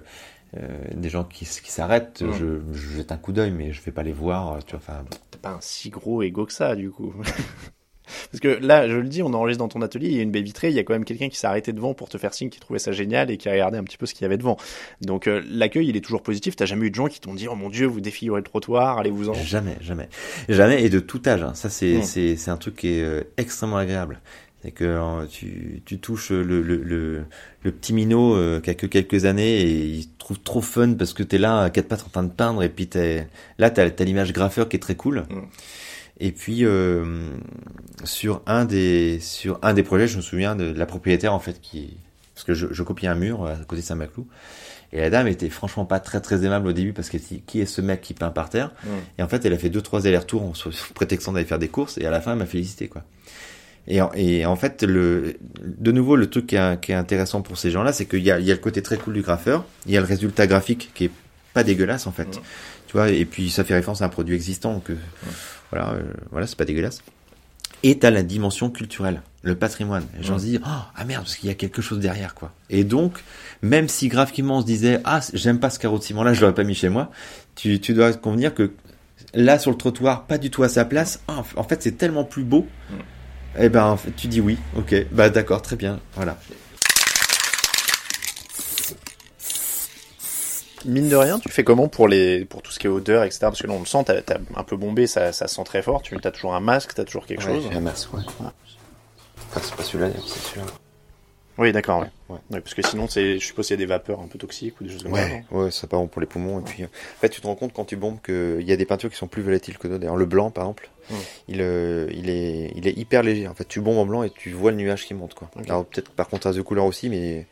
des gens qui, qui s'arrêtent, je, je, jette un coup d'œil, mais je vais pas les voir. Tu vois, enfin. T'as pas un si gros ego que ça, du coup. Parce que là, je le dis, on enregistre dans ton atelier, il y a une baie vitrée, il y a quand même quelqu'un qui s'est arrêté devant pour te faire signe, qui trouvait ça génial et qui a regardé un petit peu ce qu'il y avait devant. Donc euh, l'accueil, il est toujours positif. T'as jamais eu de gens qui t'ont dit, oh mon dieu, vous défigurez le trottoir, allez-vous en. Jamais, jamais, jamais et de tout âge. Hein. Ça, c'est c'est c'est un truc qui est euh, extrêmement agréable c'est que euh, tu, tu touches le, le, le, le petit minot euh, qui a que quelques années et il trouve trop fun parce que t'es là à quatre pattes en train de peindre et puis t'es là t'as as, l'image graffeur qui est très cool. Mm. Et puis euh, sur un des sur un des projets, je me souviens de la propriétaire en fait qui parce que je, je copiais un mur à côté de Saint-Maclou et la dame était franchement pas très très aimable au début parce qu'elle dit qui est ce mec qui peint par terre? Mm. et en fait elle a fait deux trois allers-retours en prétextant d'aller faire des courses et à la fin elle m'a félicité quoi. Et, et, en fait, le, de nouveau, le truc qui est, qui est intéressant pour ces gens-là, c'est qu'il y a, il y a le côté très cool du graffeur, il y a le résultat graphique qui est pas dégueulasse en fait. Tu vois, et puis ça fait référence à un produit existant, donc euh, voilà, euh, voilà, c'est pas dégueulasse. Et t'as la dimension culturelle, le patrimoine. Les gens se disent, oh, ah merde, parce qu'il y a quelque chose derrière, quoi. Et donc, même si graphiquement on se disait, ah, j'aime pas ce carreau de ciment-là, je l'aurais pas mis chez moi, tu, tu dois convenir que là, sur le trottoir, pas du tout à sa place, ah, en fait, c'est tellement plus beau. Eh ben, en fait, tu dis oui. Ok. Bah, d'accord, très bien. Voilà. Mine de rien, tu fais comment pour les pour tout ce qui est odeur, etc. Parce que là, on le sent, t'as as un peu bombé, ça, ça sent très fort. Tu as toujours un masque, t'as toujours quelque chose? un masque, ouais. Enfin, c'est pas celui-là, c'est celui-là. Oui, d'accord. Ouais. Ouais. parce que sinon, c'est, je suppose qu'il y a des vapeurs un peu toxiques ou des choses comme ça. Ouais, c'est pas bon pour les poumons. Et puis, euh, en fait, tu te rends compte quand tu bombes qu'il y a des peintures qui sont plus volatiles que d'autres. D'ailleurs, le blanc, par exemple, hmm. il, euh, il, est, il est hyper léger. En fait, tu bombes en blanc et tu vois le nuage qui monte. Quoi. Alors, peut-être par contraste de couleur aussi, mais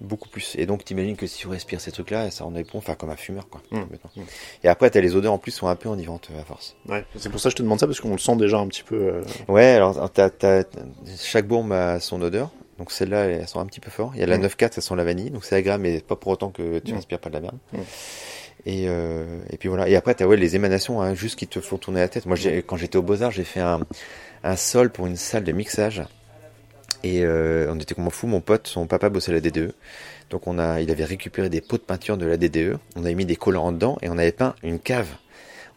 beaucoup plus. Et donc, t'imagines que si tu respires ces trucs-là, ça en bon, faire comme un fumeur, quoi. Hmm. Hmm. Et après, t'as les odeurs en plus sont un peu enivantes à force. Ouais, c'est pour ça que je te demande ça parce qu'on le sent déjà un petit peu. Euh, ouais, alors chaque bombe a son odeur. Donc celle-là, elles sont un petit peu fort. Il y a la 9.4, ça sent la vanille, donc c'est agréable, mais pas pour autant que tu n'inspires pas de la merde. Et, euh, et puis voilà. Et après, tu as ouais, les émanations hein, juste qui te font tourner la tête. Moi, quand j'étais au Beaux-Arts, j'ai fait un, un sol pour une salle de mixage. Et euh, on était comme fou. Mon pote, son papa bossait à la DDE. Donc on a, il avait récupéré des pots de peinture de la DDE. On avait mis des collants dedans et on avait peint une cave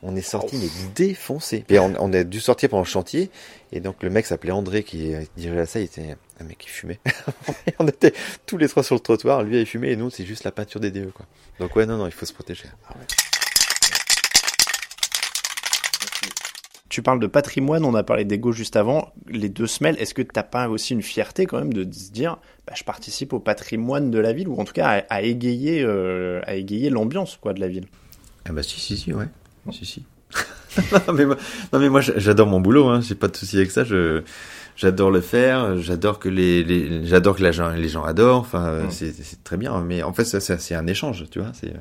on est sorti mais défoncé. Et on, on, a dû sortir pendant le chantier. Et donc le mec s'appelait André qui dirigeait ça, il était un mec qui fumait. on était tous les trois sur le trottoir, lui il fumait et nous c'est juste la peinture des DE quoi. Donc ouais non non il faut se protéger. Ah tu parles de patrimoine, on a parlé d'ego juste avant, les deux semelles, est-ce que t'as pas aussi une fierté quand même de se dire, bah, je participe au patrimoine de la ville, ou en tout cas à, égayer, euh, à égayer l'ambiance quoi de la ville? Ah bah si si si ouais. Si, si. non, mais moi, non, mais moi j'adore mon boulot, hein. j'ai pas de souci avec ça. Je, j'adore le faire, j'adore que les, les j'adore que les gens, les gens adorent. Enfin, mm. c'est, très bien. Mais en fait, ça, c'est un échange, tu vois. C'est,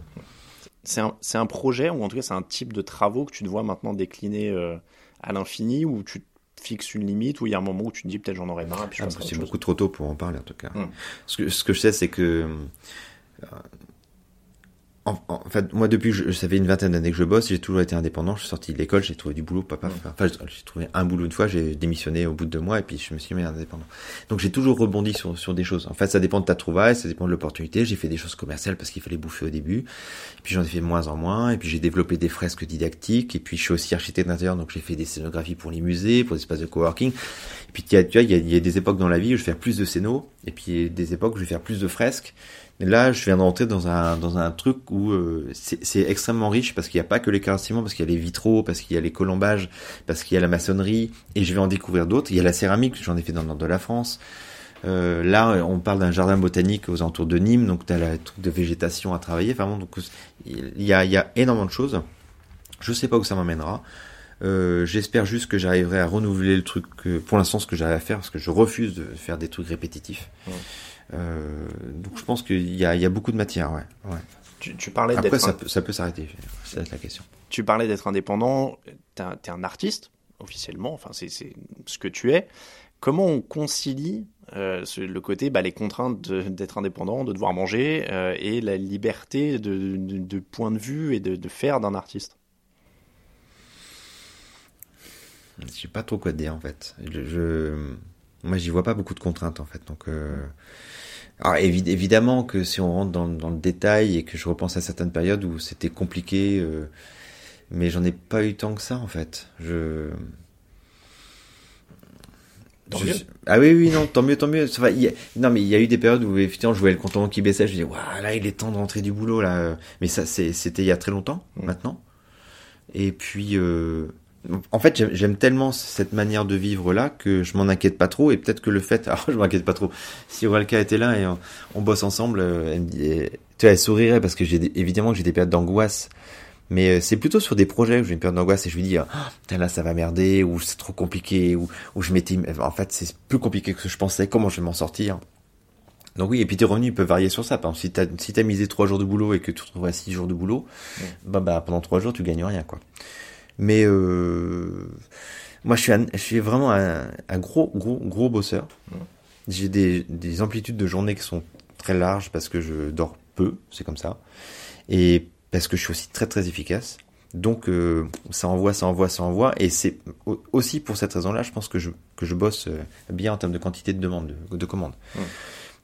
c'est un, c'est un projet ou en tout cas c'est un type de travaux que tu te vois maintenant décliner euh, à l'infini ou tu fixes une limite ou il y a un moment où tu te dis peut-être j'en aurais marre. Ah, c'est beaucoup trop tôt pour en parler en tout cas. Mm. Ce, que, ce que je sais, c'est que euh, en, fait, moi, depuis je, ça fait une vingtaine d'années que je bosse, j'ai toujours été indépendant. Je suis sorti de l'école, j'ai trouvé du boulot, papa. Enfin, j'ai trouvé un boulot une fois, j'ai démissionné au bout de deux mois et puis je me suis mis indépendant. Donc, j'ai toujours rebondi sur, sur des choses. En fait, ça dépend de ta trouvaille, ça dépend de l'opportunité. J'ai fait des choses commerciales parce qu'il fallait bouffer au début. Et puis, j'en ai fait de moins en moins. Et puis, j'ai développé des fresques didactiques. Et puis, je suis aussi architecte d'intérieur, donc j'ai fait des scénographies pour les musées, pour des espaces de coworking. Et puis, tu vois, il y a, il y a des époques dans la vie où je vais faire plus de scénos. Et puis, des époques où je vais faire plus de fresques là, je viens d'entrer dans un dans un truc où euh, c'est extrêmement riche parce qu'il n'y a pas que les carrossements, parce qu'il y a les vitraux, parce qu'il y a les colombages, parce qu'il y a la maçonnerie, et je vais en découvrir d'autres. Il y a la céramique, j'en ai fait dans le nord de la France. Euh, là, on parle d'un jardin botanique aux alentours de Nîmes, donc tu as la truc de végétation à travailler. Enfin donc il y a, y a énormément de choses. Je sais pas où ça m'emmènera. Euh, J'espère juste que j'arriverai à renouveler le truc. pour l'instant, ce que j'arrive à faire, parce que je refuse de faire des trucs répétitifs. Euh, donc je pense qu'il y a, il y a beaucoup de matière, ouais. ouais. Tu, tu parlais Après, ça peut, ça peut s'arrêter, c'est la question. Tu parlais d'être indépendant, tu es, un artiste, officiellement, enfin c'est ce que tu es. Comment on concilie euh, le côté, bah, les contraintes d'être indépendant, de devoir manger, euh, et la liberté de, de, de, point de vue et de, de faire d'un artiste? Je sais pas trop quoi te dire en fait. Je, je... moi, j'y vois pas beaucoup de contraintes en fait, donc. Euh... Alors évidemment que si on rentre dans, dans, le détail et que je repense à certaines périodes où c'était compliqué, euh, mais j'en ai pas eu tant que ça en fait. Je... Tant mieux. Ah oui, oui, non, tant mieux, tant mieux. Ça y a... Non, mais il y a eu des périodes où effectivement je voyais le compte qui baissait, je me disais, waouh, là il est temps de rentrer du boulot là. Mais ça, c'était il y a très longtemps, mmh. maintenant. Et puis, euh, en fait, j'aime tellement cette manière de vivre là que je m'en inquiète pas trop et peut-être que le fait, alors je m'inquiète pas trop. Si Aurelka était là et on, bosse ensemble, euh, elle me dit, tu vois, elle sourirait parce que j'ai évidemment que j'ai des périodes d'angoisse, mais euh, c'est plutôt sur des projets où j'ai une période d'angoisse et je lui dis, oh, là ça va merder ou c'est trop compliqué ou, ou je m'étais, en fait c'est plus compliqué que ce que je pensais. Comment je vais m'en sortir? Donc oui, et puis tes revenus peuvent varier sur ça. Par exemple, si t'as si as misé trois jours de boulot et que tu retrouverais six jours de boulot, bah, bah pendant trois jours tu gagnes rien quoi. Mais euh, moi, je suis, un, je suis vraiment un, un, gros, gros, gros bosseur. J'ai des, des amplitudes de journée qui sont très larges parce que je dors peu, c'est comme ça, et parce que je suis aussi très très efficace. Donc euh, ça envoie, ça envoie, ça envoie, et c'est aussi pour cette raison-là, je pense que je que je bosse euh, bien en termes de quantité de demandes, de, de commandes.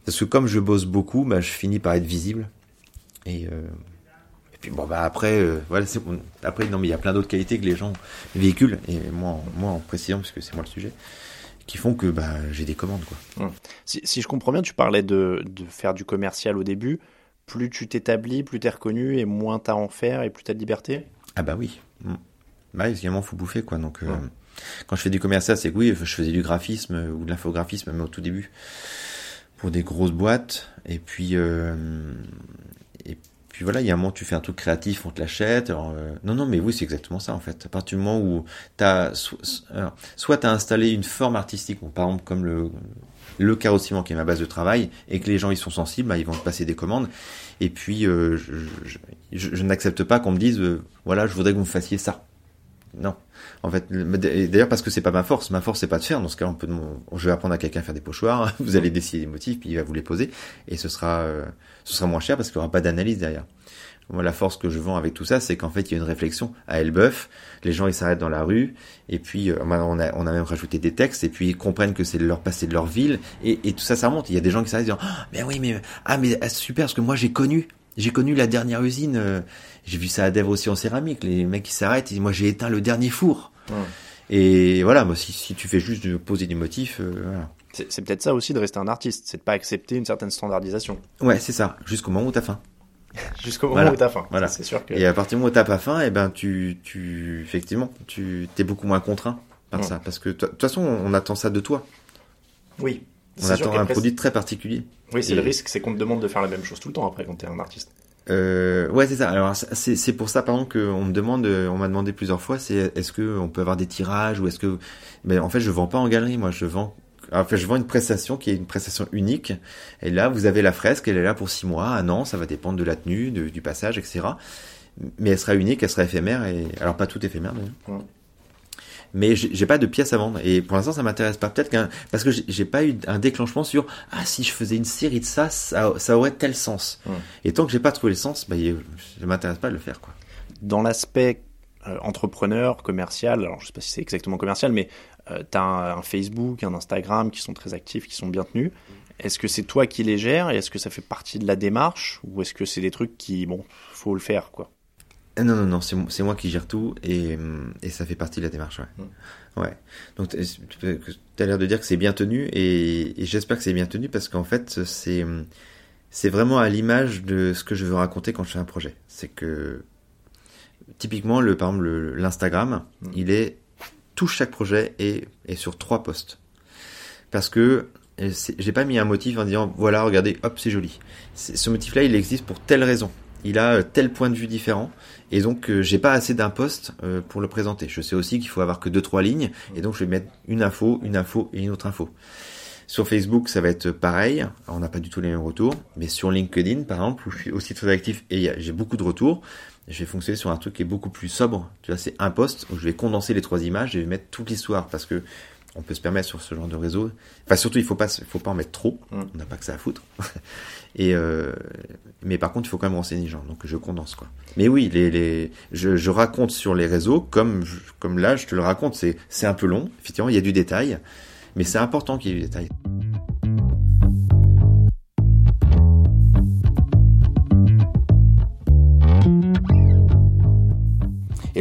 Parce que comme je bosse beaucoup, bah, je finis par être visible, et euh, bon bah après euh, voilà c'est après non mais il y a plein d'autres qualités que les gens véhiculent et moi moi en précisant parce que c'est moi le sujet qui font que bah j'ai des commandes quoi. Si, si, je comprends bien, tu parlais de, de faire du commercial au début. Plus tu t'établis, plus tu es reconnu et moins tu as à en faire et plus tu as de liberté? Ah bah oui. Mm. Bah évidemment faut bouffer quoi donc. Euh, quand je fais du commercial, c'est que oui, je faisais du graphisme ou de l'infographisme mais au tout début pour des grosses boîtes et puis euh, puis voilà, il y a un moment tu fais un truc créatif, on te l'achète. Euh, non, non, mais oui, c'est exactement ça en fait. À partir du moment où t'as so, soit tu as installé une forme artistique, par exemple comme le le qui est ma base de travail, et que les gens ils sont sensibles, bah, ils vont te passer des commandes. Et puis euh, je n'accepte pas qu'on me dise euh, voilà, je voudrais que vous me fassiez ça. Non. En fait, d'ailleurs parce que c'est pas ma force. Ma force c'est pas de faire. Dans ce cas, on peut, je vais apprendre à quelqu'un à faire des pochoirs. Vous allez décider des motifs, puis il va vous les poser, et ce sera, euh, ce sera moins cher parce qu'il n'y aura pas d'analyse derrière. Moi, la force que je vends avec tout ça, c'est qu'en fait, il y a une réflexion à Elbeuf. Les gens, ils s'arrêtent dans la rue, et puis euh, on a, on a même rajouté des textes, et puis ils comprennent que c'est leur passé de leur ville, et, tout ça, ça remonte. Il y a des gens qui s'arrêtent disant, ah, mais oui, mais ah, mais ah, super, parce que moi j'ai connu. J'ai connu la dernière usine, euh, j'ai vu ça à Dev aussi en céramique, les mecs qui s'arrêtent, ils disent moi j'ai éteint le dernier four. Et voilà, moi, si, si, tu fais juste de poser des motifs, euh, voilà. C'est peut-être ça aussi de rester un artiste, c'est de pas accepter une certaine standardisation. Ouais, c'est ça, jusqu'au moment où t'as faim. jusqu'au moment voilà. où t'as faim. Voilà. C'est sûr que. Et à partir du moment où t'as pas faim, et eh ben tu, tu, effectivement, tu t'es beaucoup moins contraint par ouais. ça, parce que de toute façon, on attend ça de toi. Oui. On attend un produit très particulier. Oui, c'est et... le risque, c'est qu'on te demande de faire la même chose tout le temps après quand t'es un artiste. Euh, ouais, c'est ça. Alors c'est pour ça par exemple qu'on me demande, on m'a demandé plusieurs fois, c'est est-ce que on peut avoir des tirages ou est-ce que, mais en fait je vends pas en galerie, moi je vends. En fait, je vends une prestation qui est une prestation unique. Et là, vous avez la fresque, elle est là pour six mois, un an, ça va dépendre de la tenue, du passage, etc. Mais elle sera unique, elle sera éphémère et alors pas tout éphémère. Mais... mais j'ai pas de pièces à vendre. Et pour l'instant ça m'intéresse pas. Peut-être qu'un parce que j'ai pas eu un déclenchement sur ah si je faisais une série de ça ça, ça aurait tel sens. Ouais. et tant que j'ai pas trouvé le sens bah, je m'intéresse pas à le faire quoi. Dans l'aspect euh, entrepreneur commercial alors je sais pas si c'est exactement commercial mais euh, tu as un, un, Facebook un Instagram qui sont très actifs qui sont bien tenus. Est-ce que c'est toi qui les gères et est-ce que ça fait partie de la démarche ou est-ce que c'est des trucs qui bon faut le faire quoi? Non, non, non, c'est moi qui gère tout et, et ça fait partie de la démarche, ouais. Mmh. Ouais. Donc, tu as l'air de dire que c'est bien tenu et, et j'espère que c'est bien tenu parce qu'en fait, c'est c'est vraiment à l'image de ce que je veux raconter quand je fais un projet. C'est que typiquement, le, par exemple, le- l'Instagram, il est tout chaque projet est, est sur trois posts. Parce que euh, j'ai pas mis un motif en disant voilà, regardez, hop, c'est joli. Ce motif-là, il existe pour telle raison. Il a euh, tel point de vue différent. Et donc, euh, j'ai pas assez d'un post euh, pour le présenter. Je sais aussi qu'il faut avoir que deux, trois lignes. Et donc, je vais mettre une info, une info et une autre info. Sur Facebook, ça va être pareil. On n'a pas du tout les mêmes retours. Mais sur LinkedIn, par exemple, où je suis aussi très actif et j'ai beaucoup de retours, je vais fonctionner sur un truc qui est beaucoup plus sobre. Tu vois, c'est un post où je vais condenser les trois images et je vais mettre toute l'histoire parce que on peut se permettre sur ce genre de réseau. Enfin, surtout, il faut pas, il faut pas en mettre trop. Mm. On n'a pas que ça à foutre. et euh, mais par contre, il faut quand même renseigner les gens. Donc, je condense quoi. Mais oui, les, les, je, je raconte sur les réseaux comme, je- comme là, je te le raconte. C'est, c'est un peu long. Effectivement, il y a du détail, mais c'est important qu'il y ait du détail.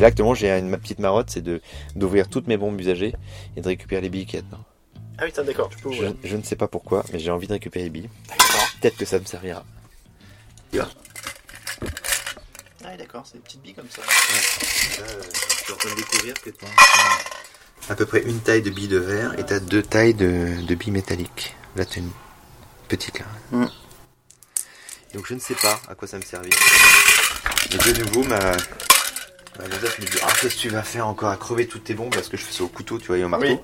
Là, actuellement, j'ai une ma petite marotte, c'est de d'ouvrir toutes mes bombes usagées et de récupérer les billes qu'il y a dedans. Ah oui, d'accord, tu peux Je, je ne sais pas pourquoi, mais j'ai envie de récupérer les billes. Peut-être que ça me servira. Ah oui, d'accord, c'est des petites billes comme ça. Là, euh, je suis en train de découvrir que tu as à peu près une taille de billes de verre et tu as deux tailles de, de billes métalliques. Là, tu as une petite là. Mm. Donc je ne sais pas à quoi ça me servit. De nouveau, ma, ma Joseph me dit Ah, qu'est-ce que tu vas faire encore à crever toutes tes bombes Parce que je fais ça au couteau, tu vois, et au marteau. Oui.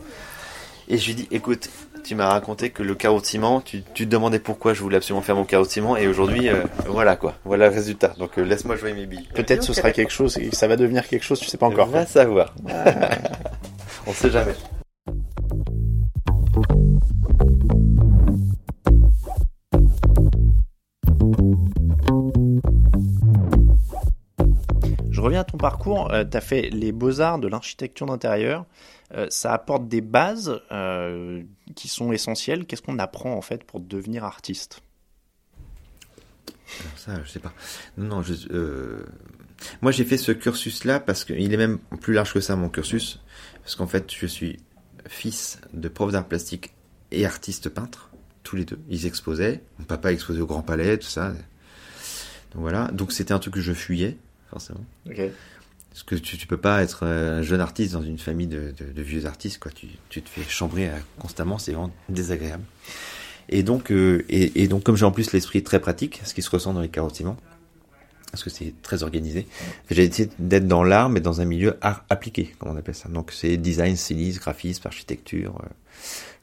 Et je lui dis Écoute, tu m'as raconté que le carreau de ciment, tu, tu te demandais pourquoi je voulais absolument faire mon carreau de ciment, et aujourd'hui, euh, voilà quoi, voilà le résultat. Donc euh, laisse-moi jouer mes billes. Peut-être ce sera quelque chose et ça va devenir quelque chose, tu sais pas encore. On va savoir. On sait jamais. Ton parcours. tu as fait les beaux-arts de l'architecture d'intérieur. Euh, ça apporte des bases euh, qui sont essentielles. Qu'est-ce qu'on apprend en fait pour devenir artiste? Ça, je sais pas. Non, non, je, euh, moi j'ai fait ce cursus-là parce qu'il est même plus large que ça mon cursus, parce qu'en fait je suis fils de prof d'art plastique et artiste peintre, tous les deux. Ils exposaient, mon papa exposait au Grand Palais, tout ça. Donc voilà, donc c'était un truc que je fuyais forcément. Ok. Parce que tu, tu peux pas être euh, un jeune artiste dans une famille de, de, de vieux artistes, quoi. Tu, tu te fais chambrer constamment, c'est vraiment désagréable. Et donc, euh, et, et donc, comme j'ai en plus l'esprit très pratique, ce qui se ressent dans les de ciment, parce que c'est très organisé, j'ai essayé d'être dans l'art, mais dans un milieu art appliqué, comme on appelle ça. Donc, c'est design, stylisme, graphisme, architecture, euh,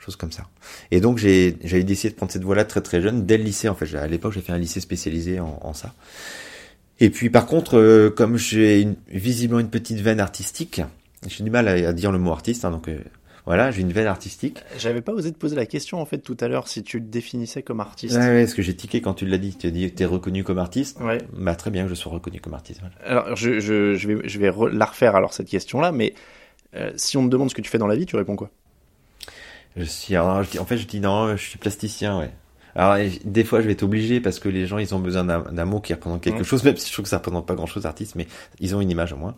choses comme ça. Et donc, j'ai décidé de prendre cette voie-là très très jeune, dès le lycée en fait. À l'époque, j'ai fait un lycée spécialisé en, en ça. Et puis par contre, euh, comme j'ai une, visiblement une petite veine artistique, j'ai du mal à, à dire le mot artiste, hein, donc euh, voilà, j'ai une veine artistique. J'avais pas osé te poser la question en fait tout à l'heure si tu te définissais comme artiste. Ouais, ouais, ce que j'ai tiqué quand tu l'as dit, tu as dit que tu es reconnu comme artiste. Ouais. Bah très bien que je sois reconnu comme artiste. voilà. Alors je, je, je vais, je vais re- la refaire alors cette question-là, mais euh, si on te demande ce que tu fais dans la vie, tu réponds quoi? Je suis, alors, je dis- en fait, je dis non, je suis plasticien, ouais. Alors des fois, je vais être obligé parce que les gens, ils ont besoin d'un mot qui représente quelque chose, même si je trouve que ça représente pas grand-chose, artiste, mais ils ont une image au moins.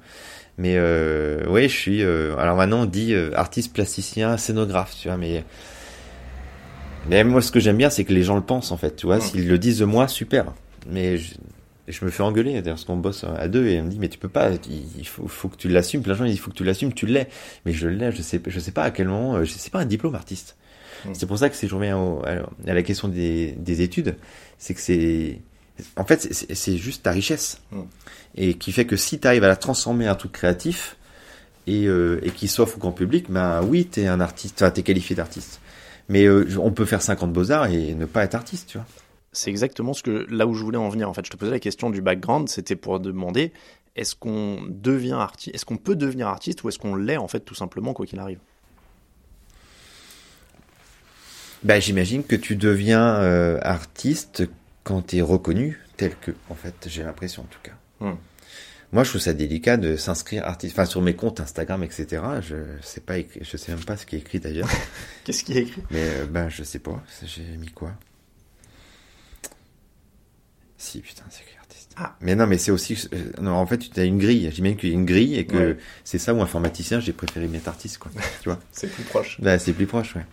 Mais euh, ouais, je suis. euh, alors maintenant, on dit euh, artiste plasticien, scénographe, tu vois, mais. Mais moi, ce que j'aime bien, c'est que les gens le pensent, en fait, tu vois. S'ils le disent de moi, super. Mais je, je me fais engueuler, d'ailleurs, parce qu'on bosse à deux, et on me dit, mais tu peux pas, il faut, faut que tu l'assumes. Plein de gens, il faut que tu l'assumes, tu l'es. Mais je l'ai, je sais, je sais pas à quel moment, euh, je sais pas un diplôme artiste. Mhm. C'est pour ça que si je reviens au- à, à la question des, des études, c'est que c'est, en fait, c'est- juste ta richesse. Mhm. Et qui fait que si tu arrives à la transformer en truc créatif, et, euh, et qui s'offre au grand public, ben oui, t'es un artiste, enfin, t'es qualifié d'artiste. Mais euh, on peut faire 50 beaux-arts et ne pas être artiste, tu vois. C'est exactement ce que là où je voulais en venir. En fait, je te posais la question du background, c'était pour demander est-ce qu'on devient artiste, est-ce qu'on peut devenir artiste ou est-ce qu'on l'est en fait tout simplement quoi qu'il arrive? Ben, j'imagine que tu deviens euh, artiste quand t'es reconnu tel que, en fait, j'ai l'impression en tout cas. Hmm. Moi, je trouve ça délicat de s'inscrire artiste, enfin sur mes comptes Instagram, etc. Je sais pas, écrit- je sais même pas ce qui est écrit d'ailleurs. Qu'est-ce qui est écrit? Mais euh, ben, je sais pas. J'ai mis quoi? Si, putain, c'est écrit artiste. Ah. Mais non, mais c'est aussi. euh, non, en fait, tu as une grille. J'imagine qu'il y a une grille et que Ouais. c'est ça ou informaticien, j'ai préféré mettre artiste, quoi. tu vois? C'est plus proche. Bah, c'est plus proche, ouais.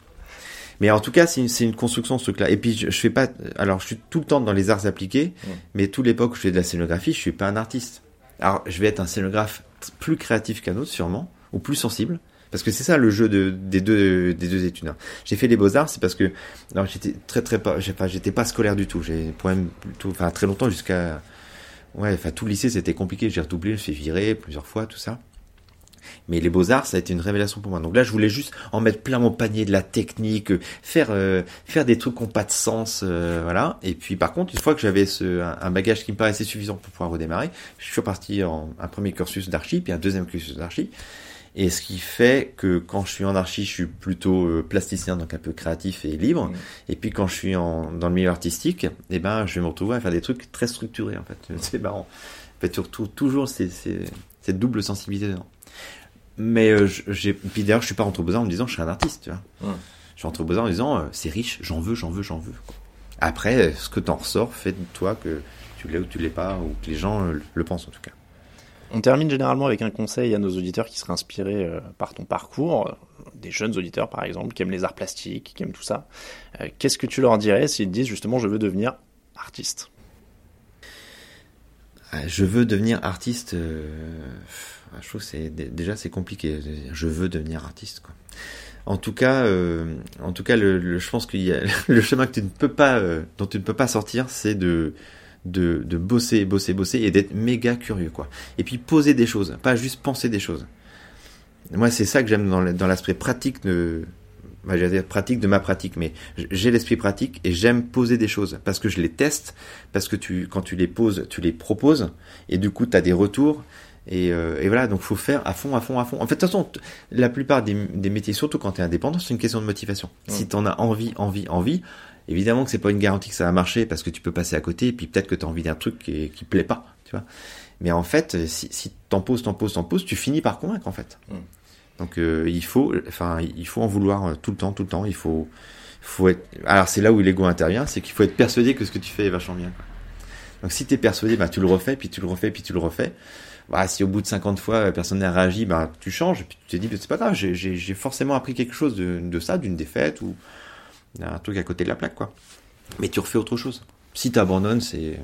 Mais en tout cas, c'est une, une construction ce truc-là. Et puis je, je fais pas. Alors, je suis tout le temps dans les arts appliqués, mais toute l'époque où je fais de la scénographie, je suis pas un artiste. Alors, je vais être un scénographe plus créatif qu'un autre, sûrement, ou plus sensible. Parce que c'est ça le jeu de, des deux des deux études. hein. J'ai fait les beaux arts, c'est parce que j'étais très très pas, j'ai pas j'étais pas scolaire du tout. J'ai pour même plutôt, enfin très longtemps jusqu'à ouais, enfin tout le lycée c'était compliqué. J'ai redoublé, je me suis virer plusieurs fois, tout ça. Mais les beaux-arts, ça a été une révélation pour moi. Donc là, je voulais juste en mettre plein mon panier de la technique, euh, faire euh, faire des trucs qui n'ont pas de sens, euh, voilà. Et puis par contre, une fois que j'avais ce un, un bagage qui me paraissait suffisant pour pouvoir redémarrer, je suis reparti en un premier cursus d'archi, puis un deuxième cursus d'archi. Et ce qui fait que quand je suis en archi, je suis plutôt plasticien, donc un peu créatif et libre. Mhm. Et puis quand je suis en, dans le milieu artistique, eh ben, je vais me retrouver à faire des trucs très structurés, en fait. C'est marrant. En fait, surtout, toujours, cette double sensibilité dedans. Mais euh, j'ai, puis d'ailleurs, je suis pas rentré Beaux-Arts en me disant, je suis un artiste, tu vois. Je suis rentré Beaux-Arts en me disant, euh, c'est riche, j'en veux, j'en veux, j'en veux. quoi. Après, euh, ce que t'en ressors, fait de toi que tu l'es ou tu l'es pas, ou que les gens le pensent en tout cas. On termine généralement avec un conseil à nos auditeurs qui seraient inspirés par ton parcours, des jeunes auditeurs par exemple, qui aiment les arts plastiques, qui aiment tout ça. Qu'est-ce que tu leur dirais s'ils disent justement je veux devenir artiste? Ah, Je veux devenir artiste. euh, Je trouve que déjà c'est compliqué. Je veux devenir artiste. Quoi. En tout cas, euh, en tout cas, le, je pense a le chemin que tu ne peux pas, euh, dont tu ne peux pas sortir, c'est de de, bosser, bosser, bosser et d'être méga curieux, quoi. Et puis poser des choses, pas juste penser des choses. Moi, c'est ça que j'aime dans l'aspect pratique de, bah, j'allais dire pratique de ma pratique, mais j'ai l'esprit pratique et j'aime poser des choses parce que je les teste, parce que quand tu les poses, tu les proposes et du coup, tu as des retours. Et, euh, et voilà, donc faut faire à fond, à fond, à fond. En fait, de toute façon, la plupart des, des métiers, surtout quand tu es indépendant, c'est une question de motivation. Si tu en as envie, envie, envie, évidemment que c'est pas une garantie que ça va marcher parce que tu peux passer à côté et puis peut-être que tu as envie d'un truc qui, qui plaît pas, tu vois. Mais en fait, si, si t'en poses, t'en poses, t'en poses, tu finis par convaincre en fait. Donc euh, il faut, enfin, il faut en vouloir euh, tout le temps, tout le temps. Il faut, faut être. Alors c'est là où l'ego intervient, c'est qu'il faut être persuadé que ce que tu fais est vachement bien. quoi. Donc si t'es persuadé, bah tu le refais, puis tu le refais, puis tu le refais. Bah, si au bout de 50 fois euh, personne n'a réagi, bah tu changes, et puis tu te dis, c'est pas grave, j'ai- forcément appris quelque chose de, ça, d'une défaite ou d'un truc à côté de la plaque, quoi. Mais tu refais autre chose. Si t'abandonnes, c'est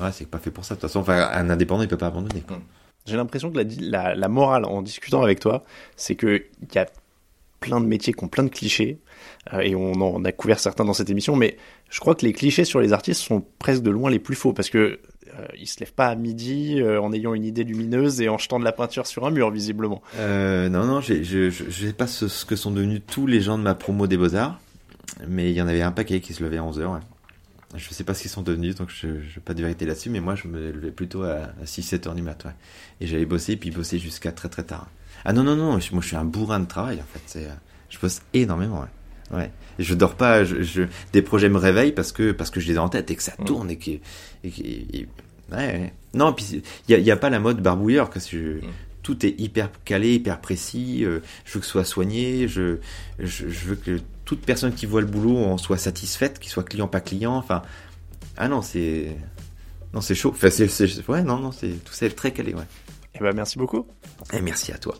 ouais, c'est pas fait pour ça. De toute façon, enfin, un indépendant, il peut pas abandonner. J'ai l'impression que la, morale en discutant avec toi, c'est que il y a plein de métiers qui ont plein de clichés, euh, et on en a couvert certains dans cette émission, mais je crois que les clichés sur les artistes sont presque de loin les plus faux, parce que euh, ils se lèvent pas à midi euh, en ayant une idée lumineuse et en jetant de la peinture sur un mur, visiblement. Euh, non, non, je je sais pas ce, ce que sont devenus tous les gens de ma promo des Beaux-Arts, mais il y en avait un paquet qui se levait à 11h. Ouais. Je sais pas ce qu'ils sont devenus, donc je n'ai pas de vérité là-dessus, mais moi je me levais plutôt à, 6-7 heures du matin. Ouais. Et j'allais bosser, puis bosser jusqu'à très très tard. Ah non, non, non, moi je suis un bourrin de travail en fait. Je bosse énormément, ouais. ouais. Je dors pas, je, je- des projets me réveillent parce que, parce que je les ai en tête et que ça Mm. tourne et que. Et, que- et- ouais. Non, puis il n'y a, pas la mode barbouilleur, que je- Mm. tout est hyper calé, hyper précis. euh, je veux que ce soit soigné. Je, je, je veux que toute personne qui voit le boulot en soit satisfaite, qu'il soit client pas client. Enfin, ah non, c'est non, c'est chaud. Enfin, c'est- ouais, non, non, c'est tout ça est très calé, ouais. Eh ben merci beaucoup. Et merci à toi.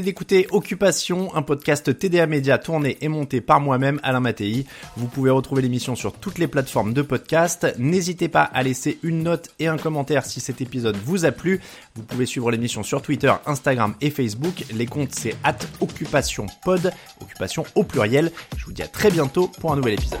D'écouter Occupation, un podcast TDA Média tourné et monté par moi-même, Alain Mattei. Vous pouvez retrouver l'émission sur toutes les plateformes de podcast. N'hésitez pas à laisser une note et un commentaire si cet épisode vous a plu. Vous pouvez suivre l'émission sur Twitter, Instagram et Facebook. Les comptes c'est at Occupation Pod, Occupation au pluriel. Je vous dis à très bientôt pour un nouvel épisode.